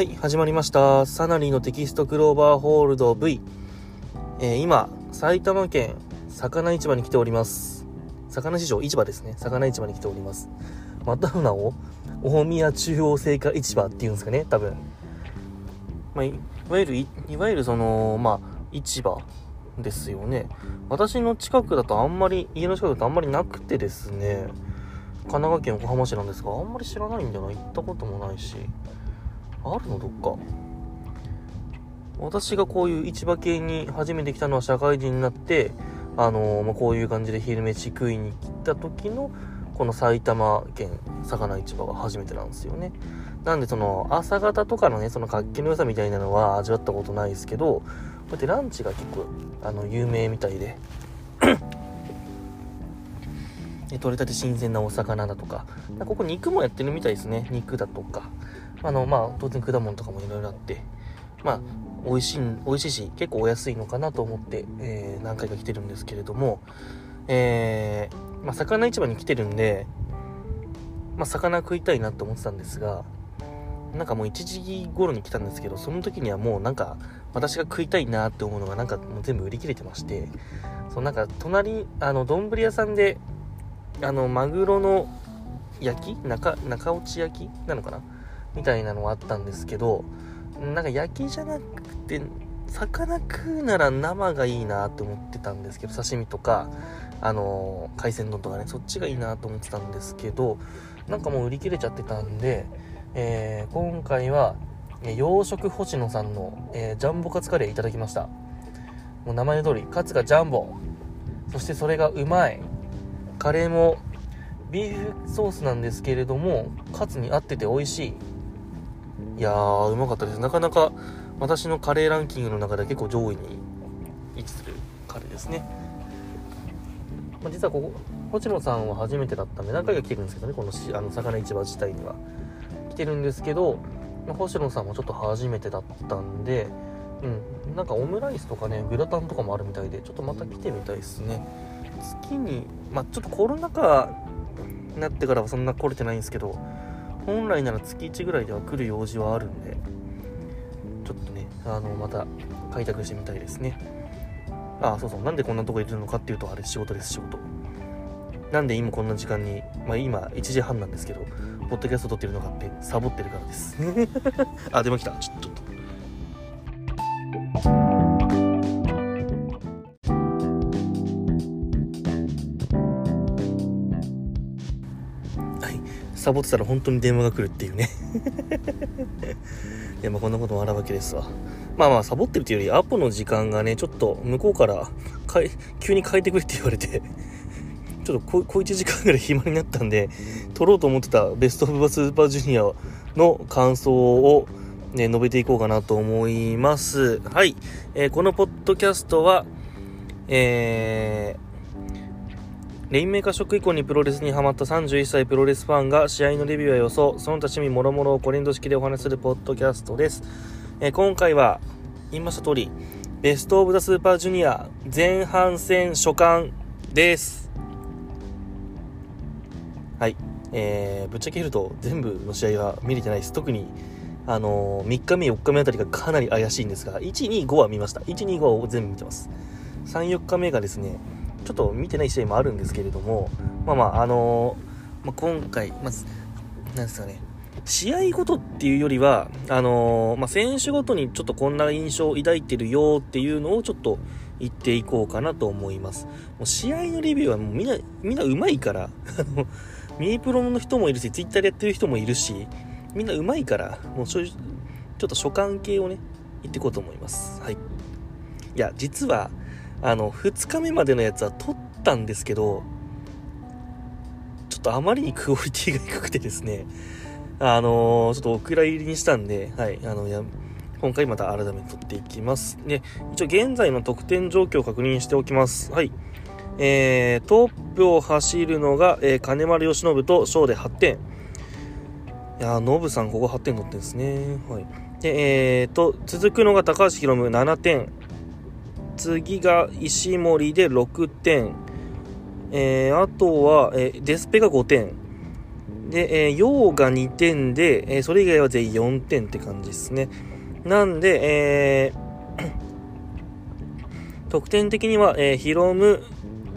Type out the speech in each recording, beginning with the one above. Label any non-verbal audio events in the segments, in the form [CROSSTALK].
はい、始まりました。サナリーのテキストクローバーホールド V。えー、今、埼玉県魚市場に来ております。魚市場、市場ですね。魚市場に来ております。またの名を、大宮中央青果市場っていうんですかね、多分。まあ、いわゆる、いわゆるその、まあ、市場ですよね。私の近くだとあんまり、家の近くだとあんまりなくてですね、神奈川県横浜市なんですが、あんまり知らないんだよない。行ったこともないし。あるの？どっか。私がこういう市場系に初めて来たのは社会人になってあのー、まあ、こういう感じで昼飯食いに来た時のこの埼玉県魚市場が初めてなんですよね。なんでその朝方とかのねその活気の良さみたいなのは味わったことないですけどこうやってランチが結構あの有名みたいで。取れたて新鮮なお魚だとかここ肉もやってるみたいですね。肉だとか。あの、まあ、当然果物とかもいろいろあって、まあ、美味しい、美味しいし、結構お安いのかなと思って、えー、何回か来てるんですけれども、えー、まあ、魚市場に来てるんで、まあ、魚食いたいなと思ってたんですが、なんかもう1時頃に来たんですけど、その時にはもうなんか、私が食いたいなって思うのがなんかもう全部売り切れてまして、そうなんか隣、あの、丼屋さんで、あの、マグロの焼き中、中落ち焼きなのかなみたいなのはあったんですけどなんか焼きじゃなくて魚食うなら生がいいなって思ってたんですけど刺身とかあの海鮮丼とかねそっちがいいなと思ってたんですけどなんかもう売り切れちゃってたんで、えー、今回は洋食星野さんの、えー、ジャンボカツカレーいただきました。もう名前の通りカツがジャンボ。そしてそれがうまい。カレーもビーフソースなんですけれどもカツに合ってて美味しい。いやー、うまかったです。なかなか私のカレーランキングの中で結構上位に位置するカレーですね。まあ、実はここ、星野さんは初めてだったんで、何回か来てるんですけどね、このあの魚市場自体には。来てるんですけど、まあ、星野さんもちょっと初めてだったんで、うん、なんかオムライスとかね、グラタンとかもあるみたいで、ちょっとまた来てみたいですね。月に、まあ、ちょっとコロナ禍になってからはそんな来れてないんですけど、本来なら月1ぐらいでは来る用事はあるんで、ちょっとね、あの、また開拓してみたいですね。ああ、そうそう、なんでこんなとこいるのかっていうと、あれ仕事です、仕事。なんで今こんな時間に、まあ今1時半なんですけど、ポッドキャスト撮ってるのかってサボってるからです。[LAUGHS] あ、電話来た。ちょっと。サボってたら本当に電話が来るっていうね [LAUGHS] いや、まあこんなこともあるわけですわ。まあまあ、サボってるっていうより、アポの時間がね、ちょっと向こうからかい、急に変えてくれって言われて [LAUGHS] ちょっと小1時間ぐらい暇になったんで、撮ろうと思ってたベストオブスーパージュニアの感想を、ね、述べていこうかなと思います。はい。えー、このポッドキャストは、えー、レインメーカーショック以降にプロレスにハマった31歳プロレスファンが試合のレビューや予想、その他趣味もろもろをコレンド式でお話するポッドキャストです。えー、今回は言いました通り、ベストオブザスーパージュニア前半戦初巻です。はい。えー、ぶっちゃけ言うと全部の試合は見れてないです。特に、あのー、3日目、4日目あたりがかなり怪しいんですが、1、2、5は見ました。1、2、5を全部見てます。3、4日目がですね、ちょっと見てない試合もあるんですけれども、まあまあ、あのー、まあ、今回、まず、なんですかね、試合ごとっていうよりは、あのー、まあ、選手ごとにちょっとこんな印象を抱いてるよっていうのをちょっと言っていこうかなと思います。もう試合のレビューはもうみんな、みんな上手いから、あの、ミニプロの人もいるし、ツイッターでやってる人もいるし、みんな上手いから、もうそういう、ちょっと所感系をね、言っていこうと思います。はい。いや、実は、あの、2日目までのやつは撮ったんですけど、ちょっとあまりにクオリティが低くてですね、あのー、ちょっとお蔵入りにしたんで、はい、あの、や、今回また改めて撮っていきます。で、一応現在の得点状況を確認しておきます。はい。えー、トップを走るのが、えー、金丸義信と翔で8点。いやー、ノブさんここ8点取ってんですね。はい。で、えーと、続くのが高橋宏夢7点。次が石森で6点。えー、あとは、えー、デスペが5点。で、えー、陽が2点で、えー、それ以外は全員4点って感じですね。なんで、えー、[COUGHS] 得点的には、えー、ヒロム、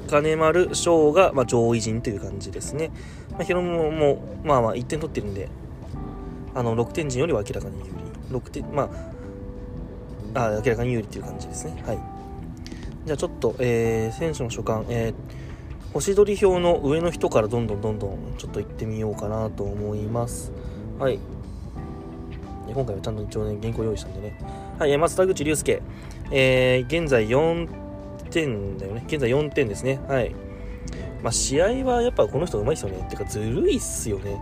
金丸、翔が、まあ、上位陣という感じですね。まあ、ヒロムも、まあまあ1点取ってるんで、あの、6点陣よりは明らかに有利。6点、まあ、あ明らかに有利っていう感じですね。はい。じゃあちょっと、えー、選手の所感、えー、星取り表の上の人からどんどんどんどんちょっと行ってみようかなと思います。はい。今回はちゃんと一応ね、原稿用意したんでね。はい、まず田口竜介。えー、現在4点だよね。現在4点ですね。はい。まあ、試合はやっぱこの人上手いっすよね。てか、ずるいっすよね。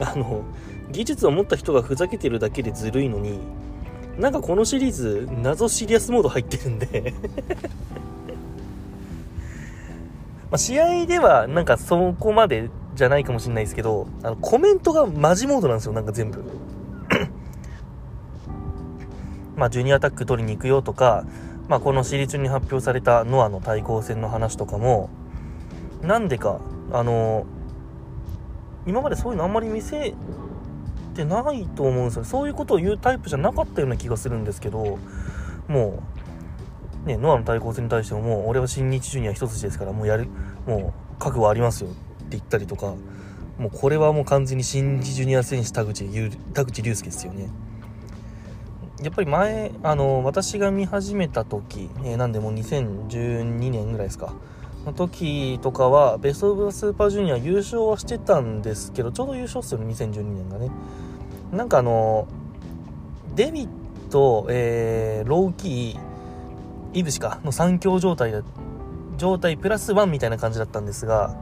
あの、技術を持った人がふざけてるだけでずるいのに、なんかこのシリーズ、謎シリアスモード入ってるんで [LAUGHS] ま試合ではなんかそこまでじゃないかもしれないですけど、あのコメントがマジモードなんですよ、なんか全部。[COUGHS] まあ、ジュニアタック取りに行くよとか、まあ、このシリーズ中に発表されたノアの対抗戦の話とかも、なんでか、あの今までそういうのあんまり見せてないと思うんですよそういうことを言うタイプじゃなかったような気がするんですけど、もう、ね、ノアの対抗戦に対しても、もう、俺は新日ジュニア一筋ですから、もうやる、もう、覚悟ありますよって言ったりとか、もうこれはもう完全に新日ジュニア選手田口田口竜介ですよね。やっぱり前、あの、私が見始めた時、えー、なんでもう2012年ぐらいですか。の時とかは、ベストオブスーパージュニア優勝はしてたんですけど、ちょうど優勝っすよね、2012年がね。なんかあの、デビット、えー、ローキー、イブシか、の3強状態、状態プラス1みたいな感じだったんですが、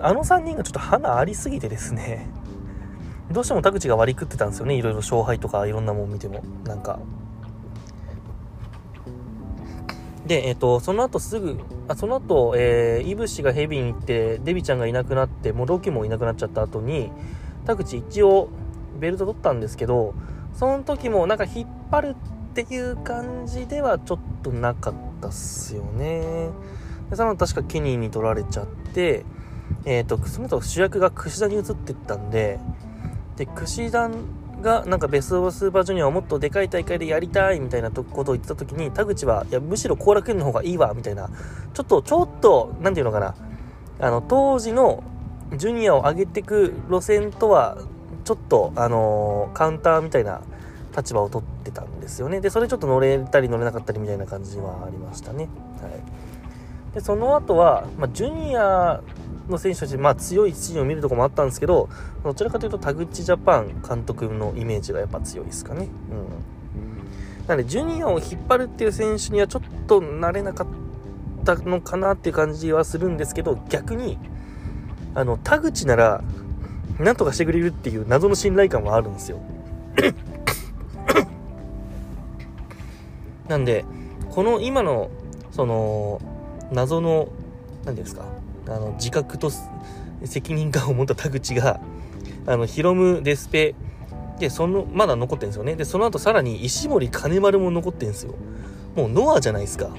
あの3人がちょっと花ありすぎてですね、どうしても田口が割り食ってたんですよね。いろいろ勝敗とかいろんなもん見ても。なんか。で、えっ、ー、と、その後すぐ、あその後、えー、イブシがヘビに行って、デビちゃんがいなくなって、もうロキもいなくなっちゃった後に、田口一応ベルト取ったんですけど、その時もなんか引っ張るっていう感じではちょっとなかったっすよね。で、その確かケニーに取られちゃって、えっ、ー、と、その後主役が櫛田に移ってったんで、で、串田がなんかベストオブスーパージュニアをもっとでかい大会でやりたいみたいなことを言ってた時に、田口は、いや、むしろ後楽園の方がいいわ、みたいな、ちょっと、ちょっと、なんていうのかな、あの、当時のジュニアを上げてく路線とは、ちょっと、あの、カウンターみたいな立場を取ってたんですよね。で、それちょっと乗れたり乗れなかったりみたいな感じはありましたね。はい。で、その後は、まあ、ジュニアの選手たち、まあ、強いシーンを見るとこもあったんですけど、どちらかというと田口ジャパン監督のイメージがやっぱ強いですかね。うん。なので、ジュニアを引っ張るっていう選手にはちょっと慣れなかったのかなっていう感じはするんですけど、逆に、あの、田口なら、なんとかしてくれるっていう謎の信頼感はあるんですよ。[COUGHS] なんで、この今の、その、謎の、何ですか、あの自覚と責任感を持った田口が [LAUGHS] あのヒロムデスペでそのまだ残ってるんですよね。でその後さらに石森金丸も残ってるんですよ。もうノアじゃないですか。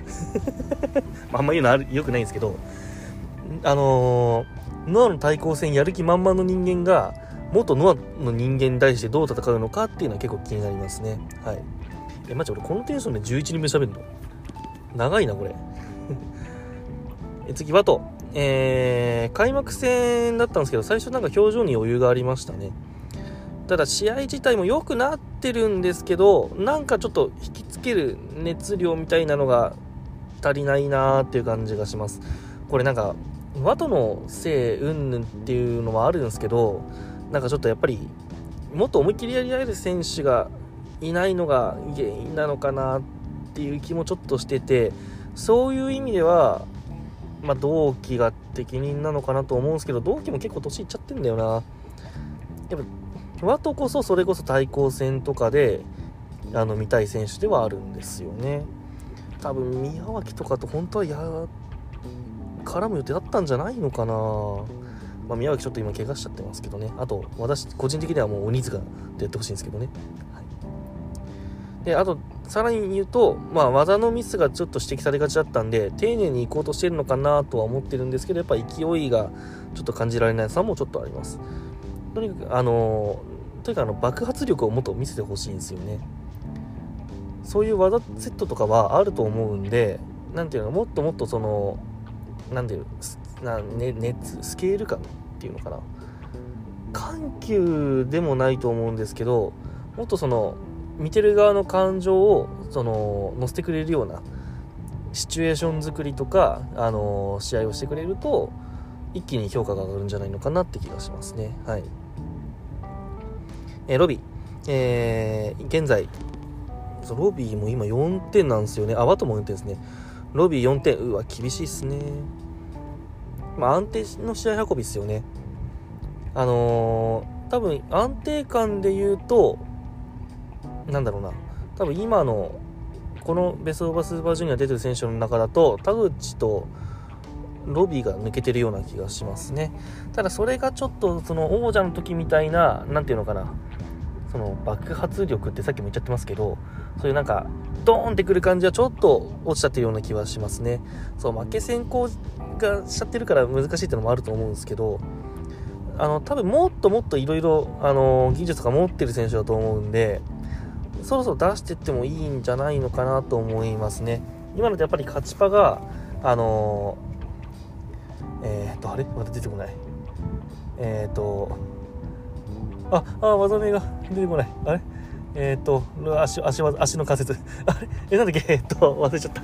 [LAUGHS] あんま言うのあるよくないんですけど。あのー、ノアの対抗戦やる気満々の人間が元ノアの人間に対してどう戦うのかっていうのは結構気になりますね。はい。えマジ俺このテンションで11人目喋るの？長いなこれ。[LAUGHS] え次ワト。えー、開幕戦だったんですけど、最初なんか表情に余裕がありましたね。ただ試合自体も良くなってるんですけど、なんかちょっと引きつける熱量みたいなのが足りないなーっていう感じがします。これなんか、ワトのせいうんぬんっていうのはあるんですけど、なんかちょっとやっぱり、もっと思いっきりやり合える選手がいないのが原因なのかなっていう気もちょっとしてて、そういう意味では、まあ、同期が適任なのかなと思うんですけど、同期も結構年いっちゃってんだよな。やっぱ、ワトこそそれこそ対抗戦とかで、あの、見たい選手ではあるんですよね。多分、宮脇とかと本当はや、絡む予定だったんじゃないのかな。まあ、宮脇ちょっと今怪我しちゃってますけどね。あと、私、個人的にはもう鬼塚でやってほしいんですけどね。はい、で、あと、さらに言うと、まあ、技のミスがちょっと指摘されがちだったんで、丁寧に行こうとしてるのかなとは思ってるんですけど、やっぱ勢いがちょっと感じられないさもちょっとあります。とにかくあのとにかくあの爆発力をもっと見せてほしいんですよねそういう技セットとかはあると思うんで何ていうのもっともっとその何ていうな、ね、熱スケール感っていうのかな緩急でもないと思うんですけどもっとその見てる側の感情をその乗せてくれるようなシチュエーション作りとか、あの試合をしてくれると一気に評価が上がるんじゃないのかなって気がしますね。はい。え、ロビー。えー、現在、ロビーも今4点なんですよね。あ、ワトも4点ですね。ロビー4点。うわ、厳しいっすね。まあ、安定の試合運びですよね。あのー、多分安定感で言うと、なんだろうな。多分今の、このベストオーバースーパージュニア出てる選手の中だと、田口とロビーが抜けてるような気がしますね。ただそれがちょっとその王者の時みたいな、なんていうのかな。その爆発力ってさっきも言っちゃってますけど、そういうなんか、ドーンってくる感じはちょっと落ちちゃってるような気はしますね。そう、負け先行がしちゃってるから難しいっていうのもあると思うんですけど、あの、多分もっともっといろいろ、技術が持ってる選手だと思うんで、そろそろ出してってもいいんじゃないのかなと思いますね。今のでやっぱり勝ちパが、あのえー、っと、あれ？また出てこない。えー、っと、あ、あ、技名が出てこない。あれ？えー、っと、足、足、足の関節。あれ？え、なんだっけ？え、っと、忘れちゃった。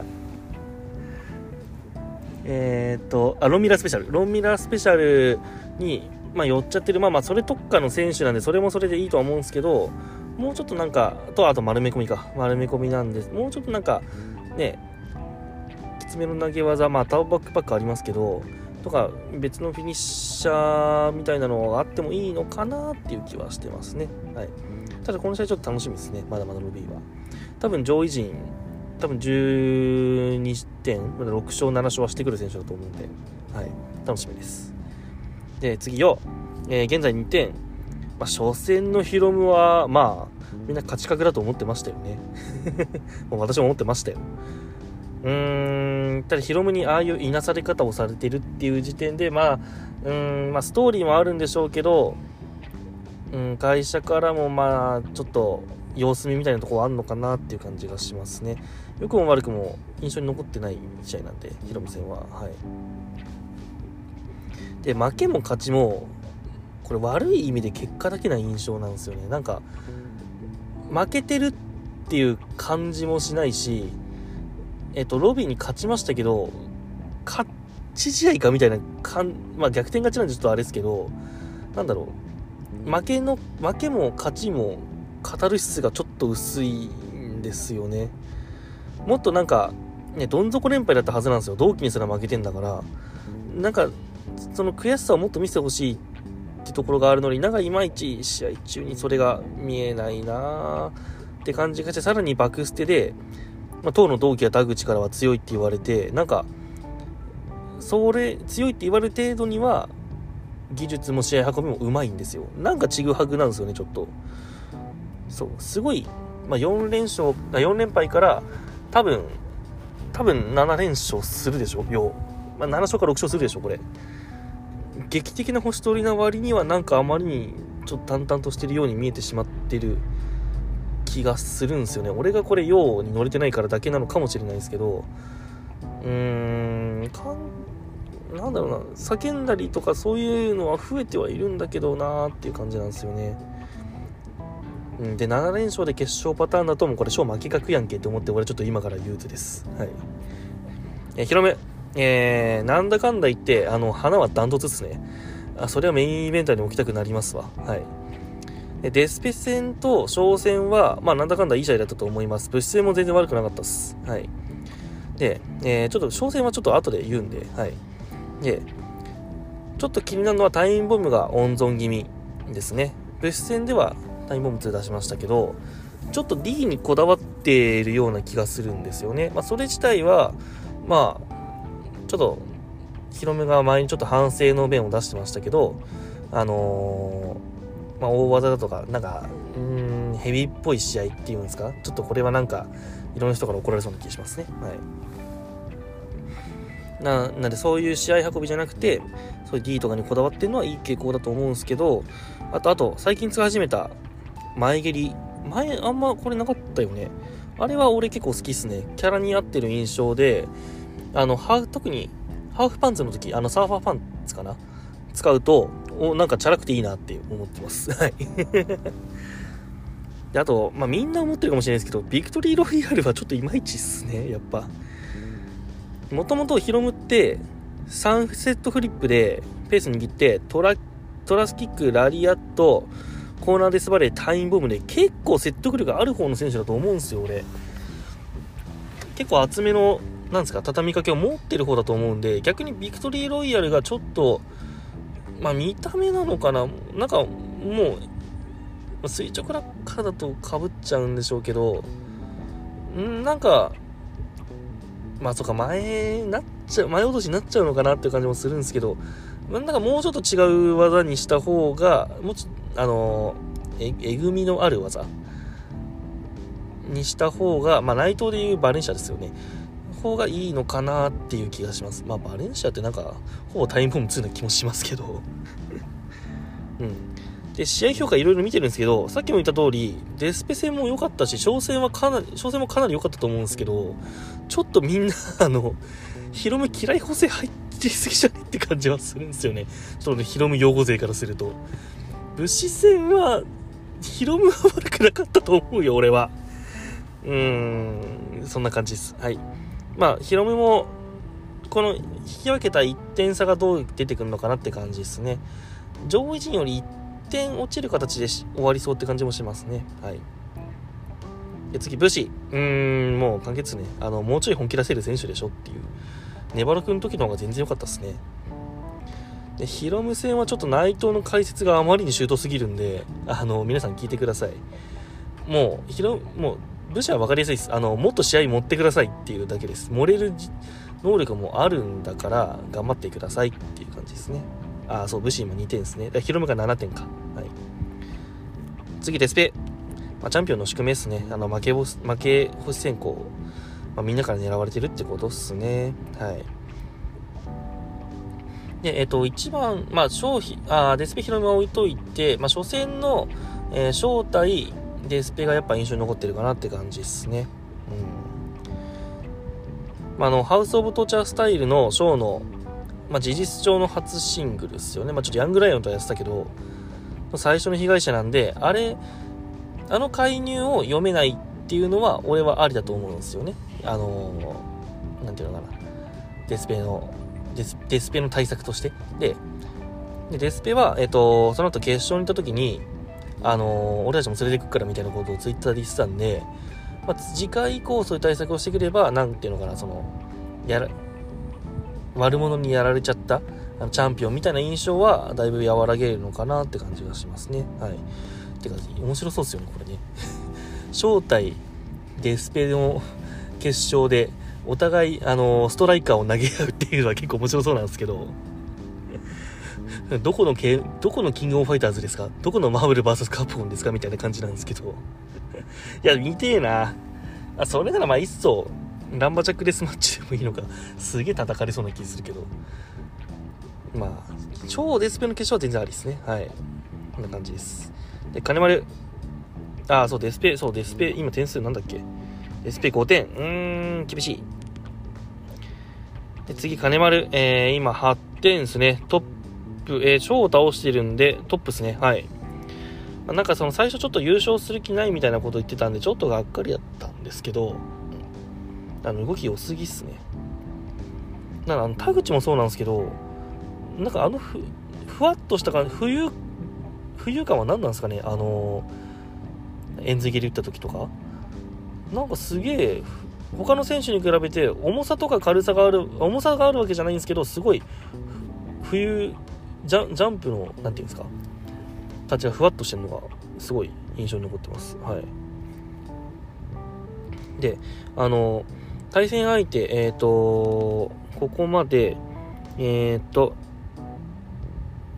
えー、っと、あ、ロンミラースペシャル。ロンミラースペシャルに、まあ、寄っちゃってる。まあまあ、それ特化の選手なんで、それもそれでいいとは思うんですけど、もうちょっとなんか、と、あと丸め込みか。丸め込みなんです。もうちょっとなんか、ね、きつめの投げ技、まあ、タオバックパックありますけど、とか別のフィニッシャーみたいなのがあってもいいのかなっていう気はしてますね。はい。ただこの試合ちょっと楽しみですね。まだまだロビーは。多分上位陣、多分12点、6勝、7勝はしてくる選手だと思うんで、はい。楽しみです。で、次よ、えー、現在2点。まあ、初戦のヒロムは、まあ、みんな勝ち確だと思ってましたよね。[LAUGHS] もう私も思ってましたよ。うーん、ただヒロムにああいういなされ方をされてるっていう時点で、まあ、うーん、まあ、ストーリーもあるんでしょうけど、うん、会社からもまあ、ちょっと様子見みたいなところあるのかなっていう感じがしますね。良くも悪くも印象に残ってない試合なんで、ヒロム戦は。はい。で、負けも勝ちも、これ悪い意味で結果だけな印象なんですよね。なんか、負けてるっていう感じもしないし、えっと、ロビーに勝ちましたけど、勝ち試合かみたいなかん、まあ逆転勝ちなんでちょっとあれですけど、なんだろう、負けの、負けも勝ちも、カタルシスがちょっと薄いんですよね。もっとなんか、ね、どん底連敗だったはずなんですよ。同期にすら負けてんだから、なんか、その悔しさをもっと見せてほしいってところがあるのに、なんかいまいち試合中にそれが見えないなーって感じがして、さらにバク捨てで、まあ、当の同期や田口からは強いって言われて、なんか、それ、強いって言われる程度には、技術も試合運びもうまいんですよ。なんかちぐはぐなんですよね、ちょっと。そう、すごい、まあ、4連勝、4連敗から、多分、多分7連勝するでしょ、よう。まあ、7勝か6勝するでしょ、これ。劇的な星取りな割には、なんかあまりに、ちょっと淡々としてるように見えてしまってる気がするんですよね。俺がこれ用に乗れてないからだけなのかもしれないですけどうーんかんなんだろうな。叫んだりとかそういうのは増えてはいるんだけどなーっていう感じなんですよね。で7連勝で決勝パターンだともうこれ勝負け確やんけって思って俺ちょっと今から憂鬱です。はい。え広めえー、なんだかんだ言ってあの花はダントツですね。あそれはメインイベントに置きたくなりますわ。はい。デスペ戦と商戦は、まあなんだかんだいい試合だったと思います。物質戦も全然悪くなかったです。はい。で、えー、ちょっと商戦はちょっと後で言うんで、はい。で、ちょっと気になるのはタイムボムが温存気味ですね。物質戦ではタイムボム2出しましたけど、ちょっと D にこだわっているような気がするんですよね。まあそれ自体は、まあ、ちょっと、ヒロムが前にちょっと反省の弁を出してましたけど、あのーまあ、大技だとか、なんか、うん、ヘビっぽい試合っていうんですか？ちょっとこれはなんか、いろんな人から怒られそうな気がしますね。はい。ななんでそういう試合運びじゃなくてそういう D とかにこだわってるのはいい傾向だと思うんですけどあとあと最近使い始めた前蹴り。前あんまこれなかったよね。あれは俺結構好きっすね。キャラに合ってる印象であのハー特にハーフパンツの時あのサーファーパンツかな？使うとおなんかチャラくていいなって思ってます。[LAUGHS] はい。であと、まあ、みんな思ってるかもしれないですけどビクトリーロイヤルはちょっといまいちっすねやっぱ。もともとヒロムって3セットフリップでペース握ってトラトラスキック、ラリアット、コーナーデスバレー、タイムボムで結構説得力ある方の選手だと思うんですよ、俺。結構厚めの、なんですか、畳みかけを持ってる方だと思うんで、逆にビクトリーロイヤルがちょっと、まあ見た目なのかな？なんかもう、垂直落下だとかぶっちゃうんでしょうけど、んなんか、まあそうか、前なっちゃう、前落としになっちゃうのかなっていう感じもするんですけど、なんかもうちょっと違う技にした方が、もうちあのえ、えぐみのある技にした方が、まあ内藤でいうバレンシアですよね。方がいいのかなっていう気がします。まあバレンシアってなんか、ほぼタイムボム2な気もしますけど。[LAUGHS] うん。で、試合評価いろいろ見てるんですけど、さっきも言った通り、デスペ戦も良かったし、挑戦はかなり、挑戦もかなり良かったと思うんですけど、ちょっとみんな、[LAUGHS] あの、ヒロム嫌い補正入ってすぎじゃねって感じはするんですよね。ちょっとね、ヒロム用語勢からすると。武士戦は、ヒロムは悪くなかったと思うよ、俺は。うーん、そんな感じです。はい。まあ、ヒロムも、この引き分けた1点差がどう出てくるのかなって感じですね。上位陣より1点落ちる形で終わりそうって感じもしますね。はい。で次、武士。うーん、もう完結ね。あの、もうちょい本気出せる選手でしょっていう。ネバロ君の時の方が全然良かったですね。で、ヒロム戦はちょっと内藤の解説があまりにシュートすぎるんで、あの、皆さん聞いてください。もう、ヒロ、もう、武士は分かりやすいです。あの、もっと試合持ってくださいっていうだけです。漏れる能力もあるんだから、頑張ってくださいっていう感じですね。あ、そう、武士今2点ですね。だヒロムが7点か。はい。次、デスペ。まあ、チャンピオンの宿命ですね。あの、負け負け星先行、まあ、みんなから狙われてるってことっすね。はい。で、えっ、ー、と、一番、まあ、商品、あデスペヒロムは置いといて、まあ、初戦の、えー、正体、デスペがやっぱ印象に残ってるかなって感じですね。うん。まあ、あの、ハウス・オブ・トーチャースタイルのショーの、まあ、事実上の初シングルですよね。まあ、ちょっとヤングライオンとはやってたけど、最初の被害者なんで、あれ、あの介入を読めないっていうのは、俺はありだと思うんですよね。あのー、なんていうのかな。デスペの、デスデスペの対策として。で、でデスペは、えっ、と、その後決勝に行った時に、あの、俺たちも連れてくからみたいなことをツイッターで言ってたんで、まあ、次回以降そういう対策をしてくれば、なんていうのかな、その、やら、悪者にやられちゃったあのチャンピオンみたいな印象はだいぶ和らげるのかなって感じがしますね。はい。てか、面白そうですよね、これね。[LAUGHS] 正体、デスペの決勝で、お互い、あの、ストライカーを投げ合うっていうのは結構面白そうなんですけど、[LAUGHS] どこの、どこのキングオブファイターズですか？どこのマーブル VS カプコンですか？みたいな感じなんですけど。[LAUGHS] いや、見てえな。あ、それならまあ、いっそ、ランバジャックデスマッチでもいいのか。すげえ叩かれそうな気するけど。まあ、超デスペの決勝は全然ありですね。はい。こんな感じです。で、金丸。あ、そう、デスペ、そう、デスペ、今点数なんだっけ？SP5 点。うーん、厳しい。で次、金丸。えー、今8点ですね。トップ、えー、超倒してるんで、トップですね。はい。あ、なんかその最初ちょっと優勝する気ないみたいなこと言ってたんで、ちょっとがっかりだったんですけど、あの、動き良すぎっすね。なんかあの、田口もそうなんですけど、なんかあのふ、ふわっとした感じ、浮遊、浮遊感は何なんですかね？あのー、円髄蹴り打った時とかなんかすげえ他の選手に比べて重さとか軽さがある重さがあるわけじゃないんですけどすごい冬ジャジャンプの何て言うんですか？タッチがふわっとしてるのがすごい印象に残ってますはいであの対戦相手えっ、ー、とここまでえっ、ー、と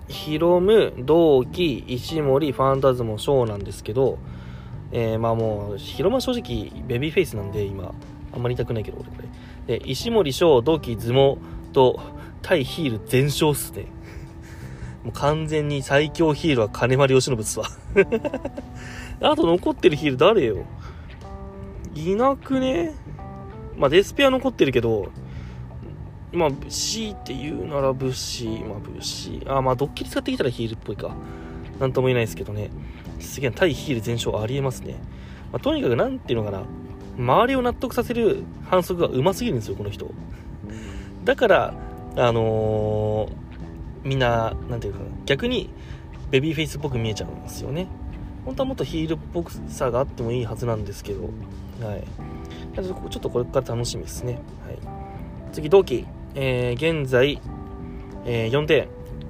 ヒロム、同期、石森、ファンタズモ、ショーなんですけど、えー、まあもう、広間正直、ベビーフェイスなんで、今、あんまり言いたくないけど、俺これ。で、石森翔、同期、相撲、と、対ヒール全勝っすね。もう完全に最強ヒールは金丸義信っすわ。[LAUGHS] あと残ってるヒール誰よ？いなくね？まあ、デスペア残ってるけど、まあ、C って言うなら武士、まあ、武士。あ、まあ、ドッキリ使ってきたらヒールっぽいか。なんとも言えないですけどね。すげえ、対ヒール全勝ありえますね。まあ、とにかく、なんていうのかな。周りを納得させる反則が上手すぎるんですよ、この人。だから、あのー、みんな、なんていうか。逆に、ベビーフェイスっぽく見えちゃうんですよね。本当はもっとヒールっぽさがあってもいいはずなんですけど、はい。ちょっとこれから楽しみですね。はい。次、同期。えー、現在、えー、4点。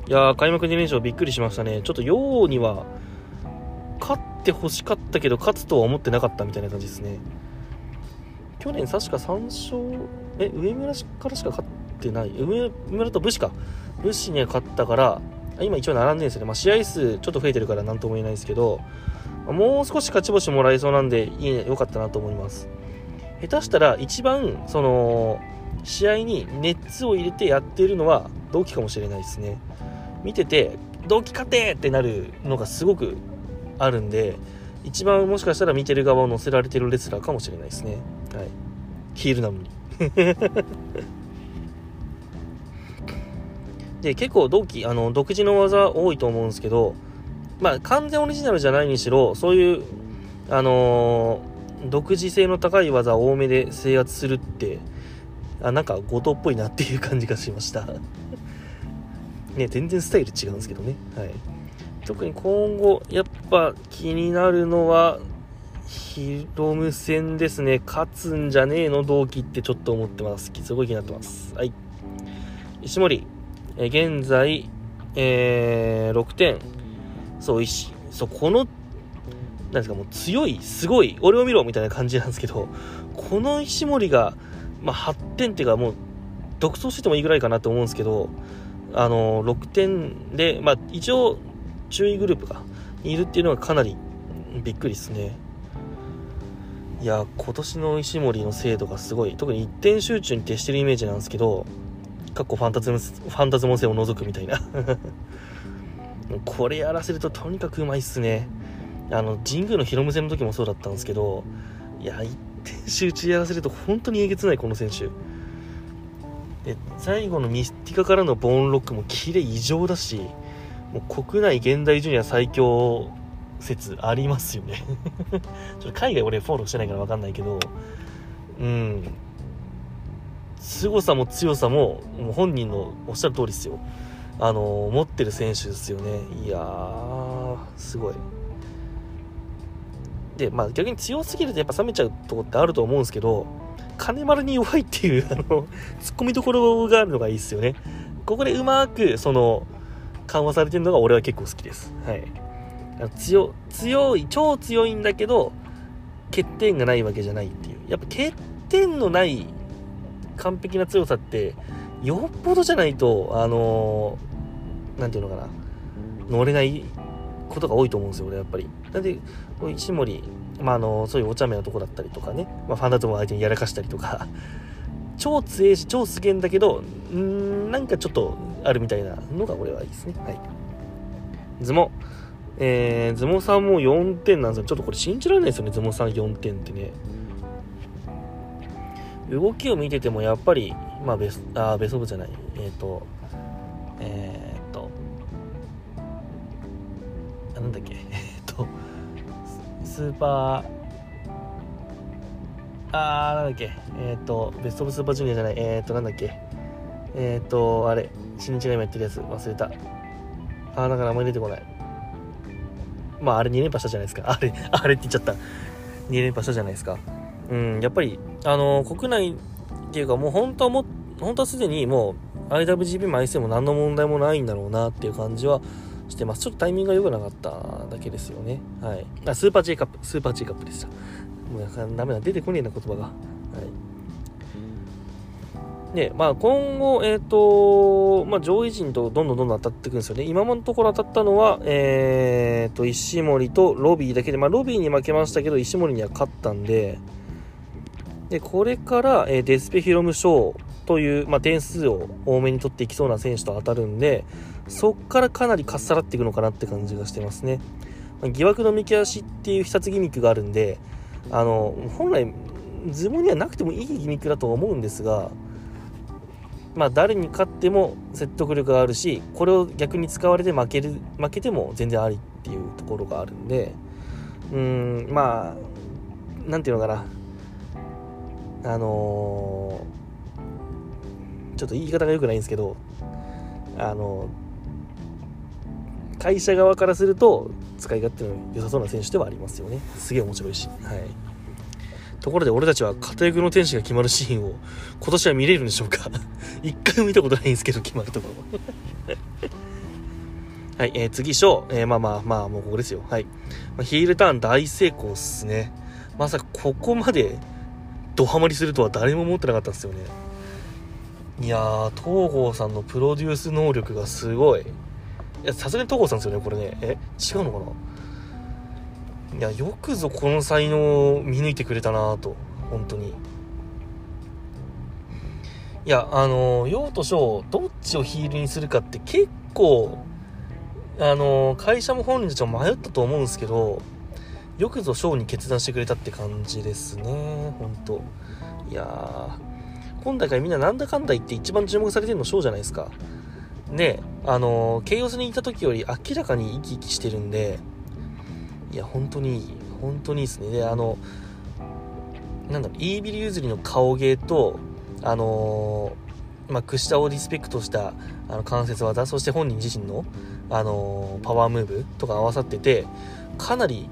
いやー、開幕2連勝びっくりしましたね。ちょっとようには、勝って欲しかったけど、勝つとは思ってなかったみたいな感じですね。去年確か3勝、え、上村からしか勝っててない。上村と武士か。武士には勝ったから、今一応並んでるんですよね。まあ、試合数ちょっと増えてるから何とも言えないですけど、もう少し勝ち星もらえそうなんで、いいね、良かったなと思います。下手したら一番、その、試合に熱を入れてやってるのは同期かもしれないですね。見てて、同期勝てってなるのがすごくあるんで、一番もしかしたら見てる側を乗せられてるレスラーかもしれないですね。はい。ヒールなのに。[LAUGHS] で、結構同期、あの、独自の技多いと思うんですけど、まあ、完全オリジナルじゃないにしろ、そういう、あのー、独自性の高い技を多めで制圧するって、あなんか後藤っぽいなっていう感じがしました。[LAUGHS] ね全然スタイル違うんですけどね。はい。特に今後やっぱ気になるのはヒロム戦ですね。勝つんじゃねえの同期ってちょっと思ってます。すごい気になってます。はい。石森。え現在えー、6点。そう石そうこのなんですかもう強いすごい俺を見ろみたいな感じなんですけどこの石森がまあ、8点っていうかもう独走しててもいいぐらいかなと思うんですけどあの6点で、まあ、一応注意グループがいるっていうのがかなりびっくりですね。いや今年の石森の精度がすごい。特に1点集中に徹してるイメージなんですけどかっこファンタズムファンタズモ戦を除くみたいな。[LAUGHS] これやらせるととにかくうまいっすね。あの神宮のヒロム戦の時もそうだったんですけどいや一点集中やらせると本当にえげつないこの選手。で最後のミスティカからのボーンロックもキレ異常だしもう国内現代ジュニア最強説ありますよね。[LAUGHS] ちょっと海外俺フォローしてないから分かんないけど。うん。凄さも強さももう本人のおっしゃる通りですよあの持ってる選手ですよねいやーすごいで、まあ逆に強すぎるとやっぱ冷めちゃうとこってあると思うんですけど、金丸に弱いっていう、[LAUGHS] あの、突っ込みどころがあるのがいいですよね。ここでうまく、その、緩和されてるのが俺は結構好きです。はい。強、強い、超強いんだけど、欠点がないわけじゃないっていう。やっぱ欠点のない完璧な強さって、よっぽどじゃないと、あのー、ていうのかな、乗れないことが多いと思うんですよ、俺やっぱり。なんで、石森、まあ、あの、そういうお茶目なとこだったりとかね、まあ、ファンダトムを相手にやらかしたりとか、[LAUGHS] 超強いし、超すげえんだけど、んなんかちょっとあるみたいなのが俺はいいですね。はい。ズモ。えー、ズモさんも4点なんですよ。ちょっとこれ信じられないですよね、ズモさん4点ってね。動きを見ててもやっぱり、まあベス、あ、ベストオブじゃない。えっ、ー、と、えっ、ー、と、なんだっけ、[LAUGHS] えっと、スーパー、あー、なんだっけ、えっ、と、ベストオブスーパージュニアじゃない、えっ、と、なんだっけ、えっ、と、あれ、新日が今やってるやつ、忘れた。あー、なんか名前出てこない。まあ、あれ2連覇したじゃないですか。あれ、あれって言っちゃった。2連覇したじゃないですか。うん、やっぱり、あの国内っていうか、もう本当はも、本当はすでにもう、IWGP も IC も何の問題もないんだろうなっていう感じはしてます。ちょっとタイミングが良くなかっただけですよね。はい。あ、スーパー J カップ、スーパー J カップでした。もうダメだ、出てこねえな、言葉が。はい。で、まあ今後、えっ、ー、と、まあ上位陣とどんどんどんどん当たっていくんですよね。今のところ当たったのは、えっ、ー、と、石森とロビーだけで、まあロビーに負けましたけど、石森には勝ったんで、で、これから、え、デスペヒロムショー、という、まあ、点数を多めに取っていきそうな選手と当たるんで、そっからかなりかっさらっていくのかなって感じがしてますね。まあ、疑惑の見き足っていう一つギミックがあるんで、あの、本来、ズボンにはなくてもいいギミックだと思うんですが、まあ、誰に勝っても説得力があるし、これを逆に使われて負ける、負けても全然ありっていうところがあるんで、うーん、まあ、なんていうのかな。あのー、ちょっと言い方が良くないんですけど、あの会社側からすると使い勝手の良さそうな選手ではありますよね。すげえ面白いし。はい。ところで俺たちは家庭軍の天使が決まるシーンを今年は見れるんでしょうか [LAUGHS] 一回も見たことないんですけど、決まるところ [LAUGHS] はい、えー、次、ショー。えー、まあまあまあ、もうここですよ。はい。まあ、ヒールターン大成功っすね。まさかここまでドハマりするとは誰も思ってなかったんですよね。いやー、東郷さんのプロデュース能力がすごい。いや、さすがに東郷さんですよね、これね。え違うのかな？いや、よくぞこの才能を見抜いてくれたなと。本当に。いや、あの、陽と翔、どっちをヒールにするかって結構、あの、会社も本人たちも迷ったと思うんですけど、よくぞ翔に決断してくれたって感じですね。本当いや、今大会みんななんだかんだ言って一番注目されてるの翔じゃないですか。で、あの、ケイオスにいた時より明らかに生き生きしてるんで、いや、本当に本当にいいですね。で、あの、なんだろう、イービル譲りの顔芸と、あのー、まあ、串田をリスペクトしたあの関節技、そして本人自身の、あのー、パワームーブとか合わさってて、かなり、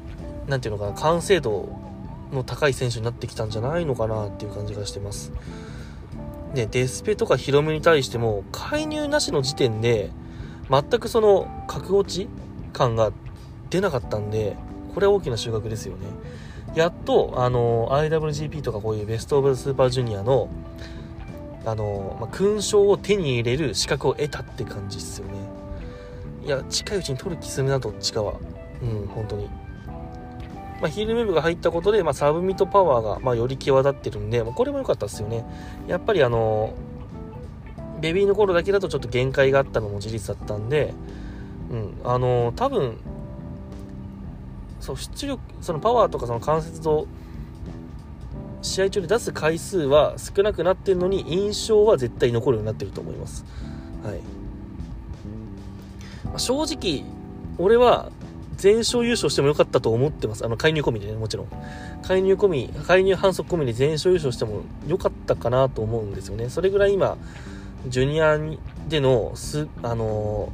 なんていうのかな、完成度の高い選手になってきたんじゃないのかなっていう感じがしてます。で、デスペとかヒロムに対しても、介入なしの時点で、全くその、格落ち感が出なかったんで、これは大きな収穫ですよね。やっと、あの、IWGP とかこういうベストオブスーパージュニアの、あの、まあ、勲章を手に入れる資格を得たって感じですよね。いや、近いうちに取る気するな、どっちかは。うん、本当に。まあ、ヒールムーブが入ったことで、まあ、サブミットパワーが、まあ、より際立ってるんで、まあ、これも良かったですよね。やっぱりあの、ベビーの頃だけだとちょっと限界があったのも事実だったんで、うん、あの、多分、そう出力そのパワーとかその関節と試合中で出す回数は少なくなってるのに印象は絶対残るようになってると思います、はいまあ、正直俺は全勝優勝してもよかったと思ってますあの介入込みでねもちろん介入込み介入反則込みで全勝優勝してもよかったかなと思うんですよねそれぐらい今ジュニアでのス,、あの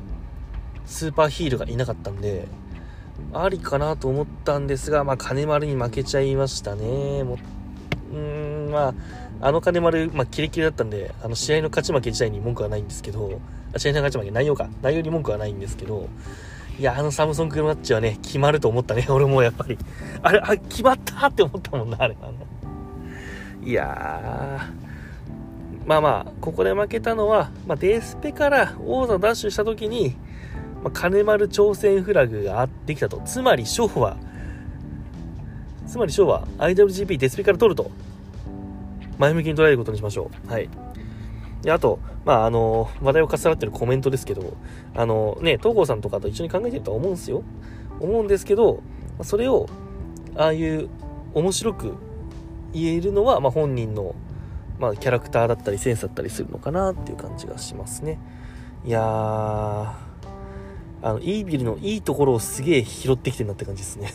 ー、スーパーヒールがいなかったんでありかなと思ったんですが、まあ、金丸に負けちゃいましたね。もうーん、まあ、あの金丸、まあ、キレキレだったんで、あの、試合の勝ち負け自体に文句はないんですけど、試合の勝ち負け、内容か。内容に文句はないんですけど、いや、あのサムソンクマッチはね、決まると思ったね。[LAUGHS] 俺もやっぱり。あれ、あ、決まったって思ったもんな、あれ。いやー。まあまあ、ここで負けたのは、まあ、デスペから王座ダッシュした時に、まあ、金丸挑戦フラグができたと。つまり、翔は、つまり翔は IWGP デスペから取ると。前向きに捉えることにしましょう。はい。で、あと、まあ、あの、話題を重なってるコメントですけど、あの、ね、東郷さんとかと一緒に考えてるとは思うんですよ。思うんですけど、それを、ああいう面白く言えるのは、まあ、本人の、まあ、キャラクターだったりセンスだったりするのかなっていう感じがしますね。いやー、あの、イービルのいいところをすげえ拾ってきてるなって感じですね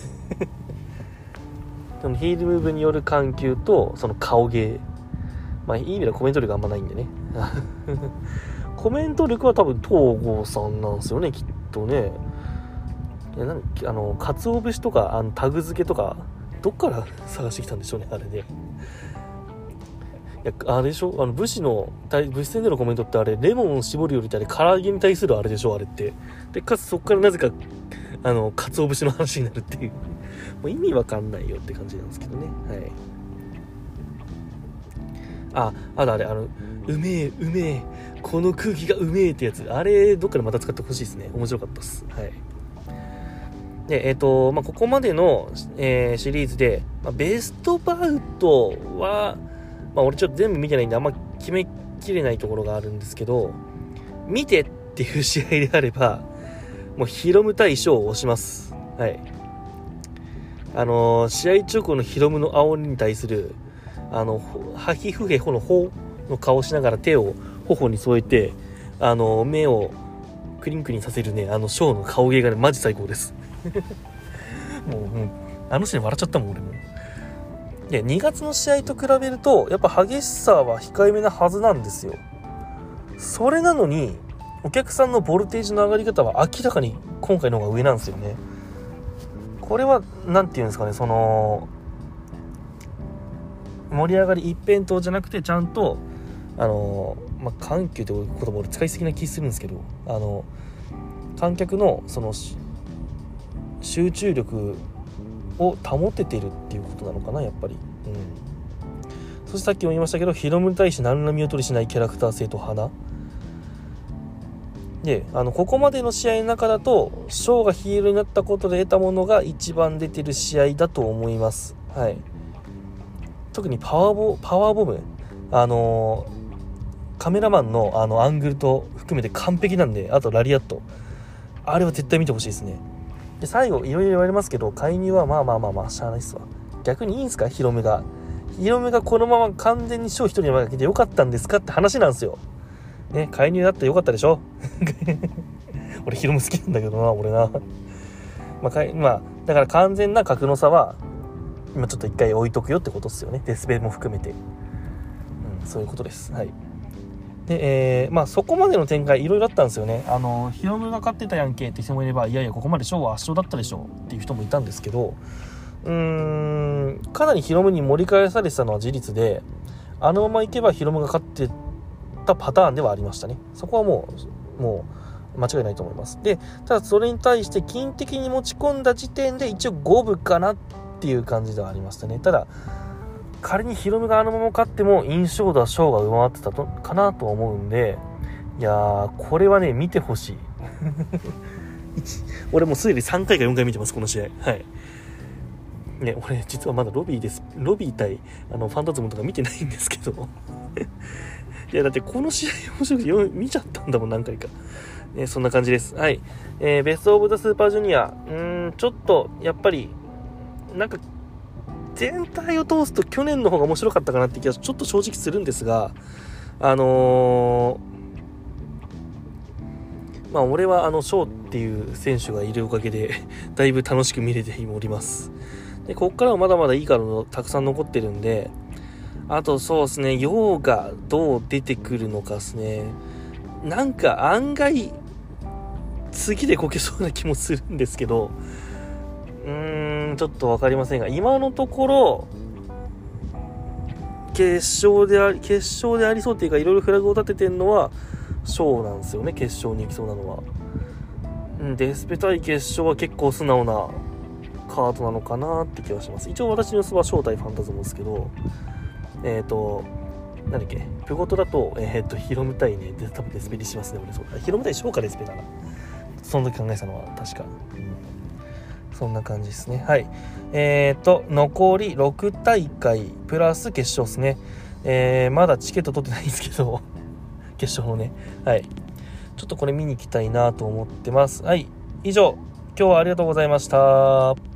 [LAUGHS] でもヒールムーブによる緩急と、その顔芸。まあ、イービルはコメント力あんまないんでね。[LAUGHS] コメント力は多分東郷さんなんですよね、きっとね。いやなんあの、鰹節とか、あのタグ付けとか、どっから [LAUGHS] 探してきたんでしょうね、あれで。いや、あれでしょ？あの、武士の、武士戦でのコメントってあれ、レモンを絞るよりってあれ、唐揚げに対するあれでしょ？あれって。で、かつそこからなぜか、あの、鰹節の話になるっていう。もう意味わかんないよって感じなんですけどね。はい。あ、あとあれ、あの、うめえ、うめえ、この空気がうめえってやつ。あれ、どっかでまた使ってほしいですね。面白かったっす。はい。で、えっ、ー、と、まあ、ここまでの、えー、シリーズで、まあ、ベストバウトは、まあ、俺ちょっと全部見てないんで、あんま決めきれないところがあるんですけど、見てっていう試合であれば、もうヒロム対象を押します。はい。あのー、試合直後のヒロムの煽りに対する、あの、ハヒフヘホの方の顔をしながら手を頬に添えて、あの、目をクリンクリンさせるね、あの、ショーの顔芸がね、マジ最高です。[LAUGHS] もう、もう、あのシーン笑っちゃったもん、俺も。いや、2月の試合と比べると、やっぱ激しさは控えめなはずなんですよ。それなのに、お客さんのボルテージの上がり方は明らかに今回の方が上なんですよね。これは、何て言うんですかね、その、盛り上がり一辺倒じゃなくて、ちゃんと、あの、まあ、緩急という言葉俺使いすぎな気するんですけど、あの、観客のその集中力を保ててるっていうことなのかなやっぱり。うん。そしてさっきも言いましたけどヒロムに対して何ら見劣りしないキャラクター性と花であのここまでの試合の中だとショーがヒールになったことで得たものが一番出てる試合だと思います。はい。特にパワーボパワーボムあの、カメラマンのあのアングルと含めて完璧なんであとラリアット。あれは絶対見てほしいですね。で最後いろいろ言われますけど介入はまあまあまあまあしゃあないっすわ。逆にいいんすか？ヒロムが。ヒロムがこのまま完全に賞一人に負けてよかったんですかって話なんですよ。ね介入だってよかったでしょ？[LAUGHS] 俺ヒロム好きなんだけどな俺な。まあ、かいまあ、だから完全な格の差は今ちょっと一回置いとくよってことですよねデスペも含めてうんそういうことですはいで、えー、まあ、そこまでの展開いろいろあったんですよね。あの、ヒロムが勝ってたやんけって人もいれば、いやいや、ここまでショーは圧勝だったでしょうっていう人もいたんですけど、うーん、かなりヒロムに盛り返されてたのは事実で、あのままいけばヒロムが勝ってたパターンではありましたね。そこはもう、もう、間違いないと思います。で、ただそれに対して金的に持ち込んだ時点で一応五分かなっていう感じではありましたね。ただ、仮にヒロムがあのまま勝っても印象度はショーが上回ってたとかなと思うんでいやーこれはね見てほしい [LAUGHS] 俺もうすでに3回か4回見てますこの試合はいね俺実はまだロビーですロビー対あのファンタズムとか見てないんですけどいやだってこの試合面白くて見ちゃったんだもん何回かね、そんな感じです。はい。えー、ベストオブザスーパージュニア。うーん、ちょっと、やっぱり、なんか全体を通すと去年の方が面白かったかなって気がちょっと正直するんですが、あのー、まあ俺はあのショーっていう選手がいるおかげで [LAUGHS] だいぶ楽しく見れております。で、こっからはまだまだいいからのたくさん残ってるんで、あとそうですね、ヨウがどう出てくるのかですね。なんか案外、次でこけそうな気もするんですけど、ちょっと分かりませんが、今のところ、決勝であり、決勝でありそうっていうか、いろいろフラグを立ててるのは、ショーなんですよね、決勝に行きそうなのは。うん、デスペ対決勝は結構素直なカードなのかなって気はします。一応私の予想は正体ファンタズムですけど、えっ、ー、と、なんだっけ、プゴトだと、えっ、ー、と、ヒロム対ね、多分デスペにしますね、俺そう。ヒロム対ショーかデスペだな。その時考えたのは確か。そんな感じですね。はい。えっ、ー、と、残り6大会プラス決勝ですね。えー、まだチケット取ってないんですけど、[LAUGHS] 決勝のね。はい。ちょっとこれ見に行きたいなと思ってます。はい。以上、今日はありがとうございました。